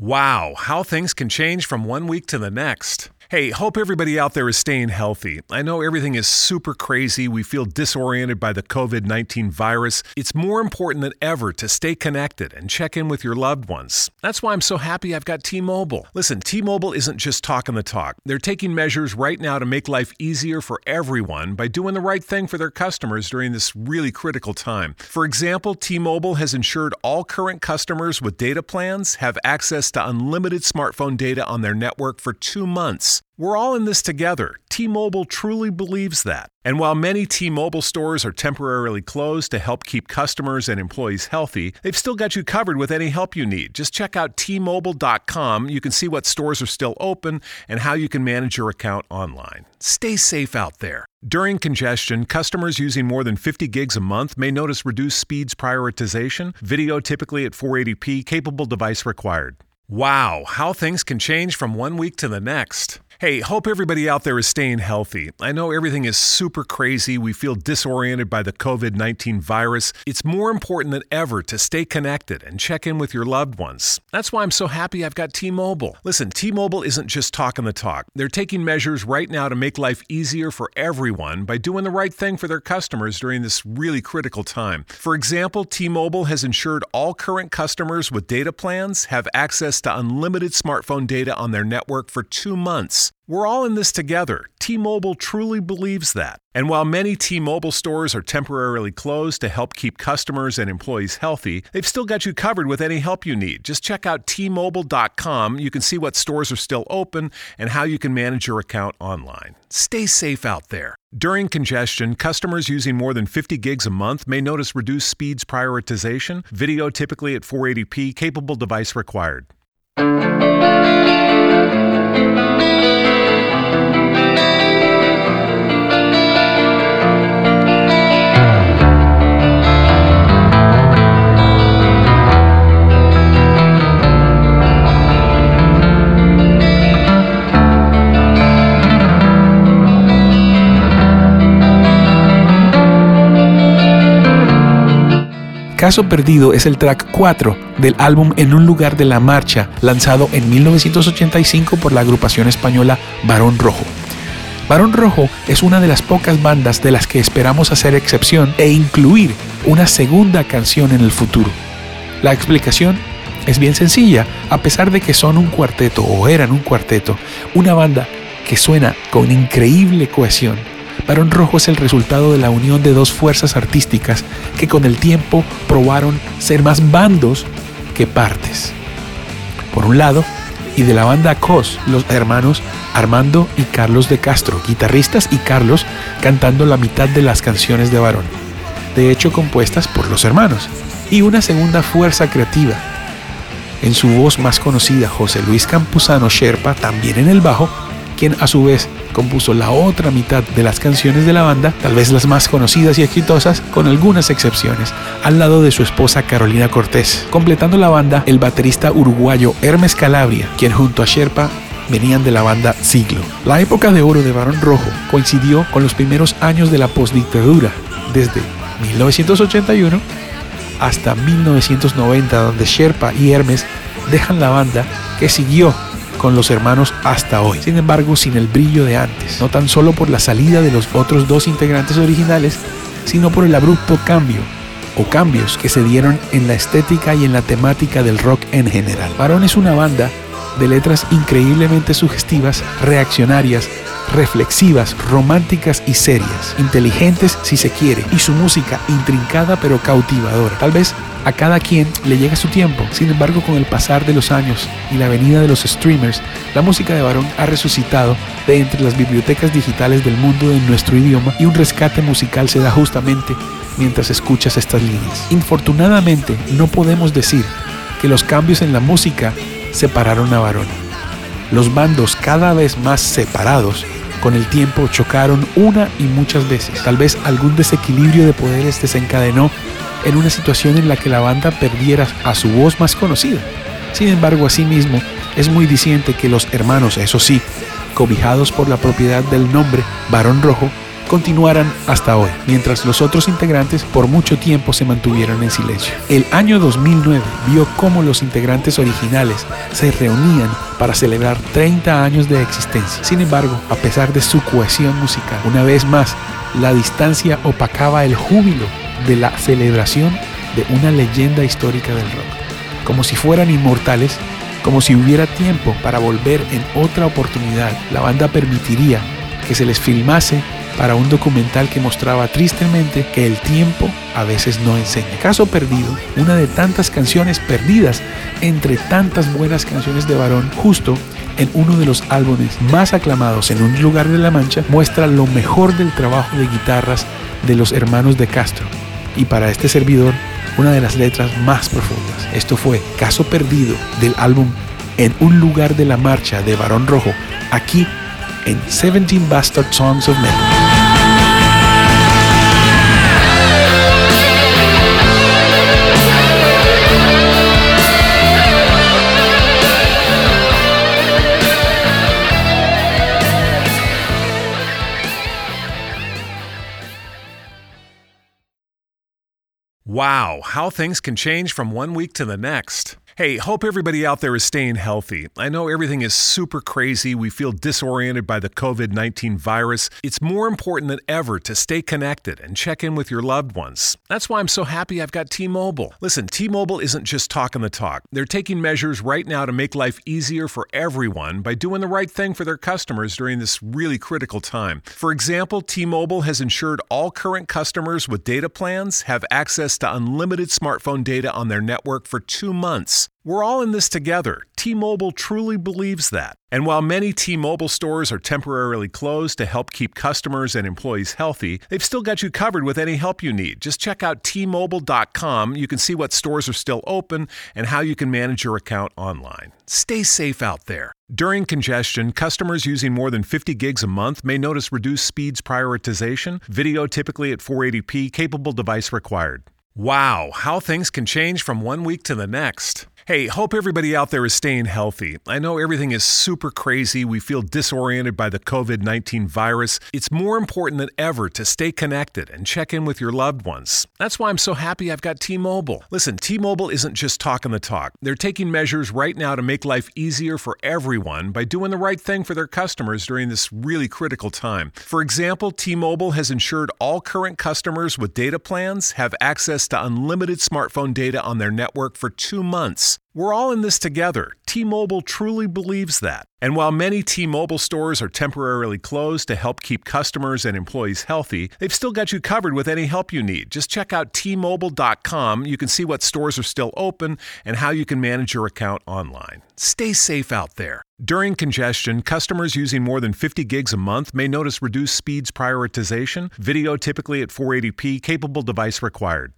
Wow, how things can change from one week to the next. Hey, hope everybody out there is staying healthy. I know everything is super crazy. We feel disoriented by the COVID 19 virus. It's more important than ever to stay connected and check in with your loved ones. That's why I'm so happy I've got T Mobile. Listen, T Mobile isn't just talking the talk, they're taking measures right now to make life easier for everyone by doing the right thing for their customers during this really critical time. For example, T Mobile has ensured all current customers with data plans have access to unlimited smartphone data on their network for two months. We're all in this together. T Mobile truly believes that. And while many T Mobile stores are temporarily closed to help keep customers and employees healthy, they've still got you covered with any help you need. Just check out T-Mobile.com. You can see what stores are still open and how you can manage your account online. Stay safe out there. During congestion, customers using more than 50 gigs a month may notice reduced speeds prioritization, video typically at 480p, capable device required. Wow, how things can change from one week to the next. Hey, hope everybody out there is staying healthy. I know everything is super crazy. We feel disoriented by the COVID 19 virus. It's more important than ever to stay connected and check in with your loved ones. That's why I'm so happy I've got T Mobile. Listen, T Mobile isn't just talking the talk, they're taking measures right now to make life easier for everyone by doing the right thing for their customers during this really critical time. For example, T Mobile has ensured all current customers with data plans have access to unlimited smartphone data on their network for two months. We're all in this together. T Mobile truly believes that. And while many T Mobile stores are temporarily closed to help keep customers and employees healthy, they've still got you covered with any help you need. Just check out T-Mobile.com. You can see what stores are still open and how you can manage your account online. Stay safe out there. During congestion, customers using more than 50 gigs a month may notice reduced speeds prioritization, video typically at 480p, capable device required. Caso Perdido es el track 4 del álbum En un lugar de la marcha, lanzado en 1985 por la agrupación española Barón Rojo. Barón Rojo es una de las pocas bandas de las que esperamos hacer excepción e incluir una segunda canción en el futuro. La explicación es bien sencilla, a pesar de que son un cuarteto o eran un cuarteto, una banda que suena con increíble cohesión Barón Rojo es el resultado de la unión de dos fuerzas artísticas que con el tiempo probaron ser más bandos que partes. Por un lado, y de la banda COS, los hermanos Armando y Carlos de Castro, guitarristas y Carlos cantando la mitad de las canciones de Barón, de hecho compuestas por los hermanos, y una segunda fuerza creativa. En su voz más conocida, José Luis Campuzano Sherpa, también en el bajo, quien a su vez compuso la otra mitad de las canciones de la banda, tal vez las más conocidas y exitosas, con algunas excepciones, al lado de su esposa Carolina Cortés. Completando la banda, el baterista uruguayo Hermes Calabria, quien junto a Sherpa venían de la banda Siglo. La época de oro de Barón Rojo coincidió con los primeros años de la postdictadura, desde 1981 hasta 1990, donde Sherpa y Hermes dejan la banda que siguió con los hermanos hasta hoy. Sin embargo, sin el brillo de antes, no tan solo por la salida de los otros dos integrantes originales, sino por el abrupto cambio o cambios que se dieron en la estética y en la temática del rock en general. Varón es una banda de letras increíblemente sugestivas, reaccionarias, reflexivas, románticas y serias, inteligentes si se quiere, y su música intrincada pero cautivadora. Tal vez a cada quien le llega su tiempo. Sin embargo, con el pasar de los años y la venida de los streamers, la música de Varón ha resucitado de entre las bibliotecas digitales del mundo en nuestro idioma y un rescate musical se da justamente mientras escuchas estas líneas. Infortunadamente, no podemos decir que los cambios en la música separaron a Varón. Los bandos cada vez más separados con el tiempo chocaron una y muchas veces. Tal vez algún desequilibrio de poderes desencadenó en una situación en la que la banda perdiera a su voz más conocida. Sin embargo, asimismo, es muy diciente que los hermanos, eso sí, cobijados por la propiedad del nombre Barón Rojo, continuaran hasta hoy, mientras los otros integrantes por mucho tiempo se mantuvieron en silencio. El año 2009 vio cómo los integrantes originales se reunían para celebrar 30 años de existencia. Sin embargo, a pesar de su cohesión musical, una vez más, la distancia opacaba el júbilo de la celebración de una leyenda histórica del rock. Como si fueran inmortales, como si hubiera tiempo para volver en otra oportunidad, la banda permitiría que se les filmase para un documental que mostraba tristemente que el tiempo a veces no enseña. Caso perdido, una de tantas canciones perdidas entre tantas buenas canciones de varón, justo en uno de los álbumes más aclamados en un lugar de La Mancha, muestra lo mejor del trabajo de guitarras de los hermanos de Castro. Y para este servidor, una de las letras más profundas. Esto fue Caso Perdido del álbum En un lugar de la marcha de Barón Rojo, aquí en 17 Bastard Songs of Metal. Wow, how things can change from one week to the next. Hey, hope everybody out there is staying healthy. I know everything is super crazy. We feel disoriented by the COVID 19 virus. It's more important than ever to stay connected and check in with your loved ones. That's why I'm so happy I've got T Mobile. Listen, T Mobile isn't just talking the talk, they're taking measures right now to make life easier for everyone by doing the right thing for their customers during this really critical time. For example, T Mobile has ensured all current customers with data plans have access to unlimited smartphone data on their network for two months. We're all in this together. T Mobile truly believes that. And while many T Mobile stores are temporarily closed to help keep customers and employees healthy, they've still got you covered with any help you need. Just check out T-Mobile.com. You can see what stores are still open and how you can manage your account online. Stay safe out there. During congestion, customers using more than 50 gigs a month may notice reduced speeds prioritization, video typically at 480p, capable device required. Wow, how things can change from one week to the next. Hey, hope everybody out there is staying healthy. I know everything is super crazy. We feel disoriented by the COVID 19 virus. It's more important than ever to stay connected and check in with your loved ones. That's why I'm so happy I've got T Mobile. Listen, T Mobile isn't just talking the talk, they're taking measures right now to make life easier for everyone by doing the right thing for their customers during this really critical time. For example, T Mobile has ensured all current customers with data plans have access to unlimited smartphone data on their network for two months. We're all in this together. T Mobile truly believes that. And while many T Mobile stores are temporarily closed to help keep customers and employees healthy, they've still got you covered with any help you need. Just check out T-Mobile.com. You can see what stores are still open and how you can manage your account online. Stay safe out there. During congestion, customers using more than 50 gigs a month may notice reduced speeds prioritization, video typically at 480p, capable device required.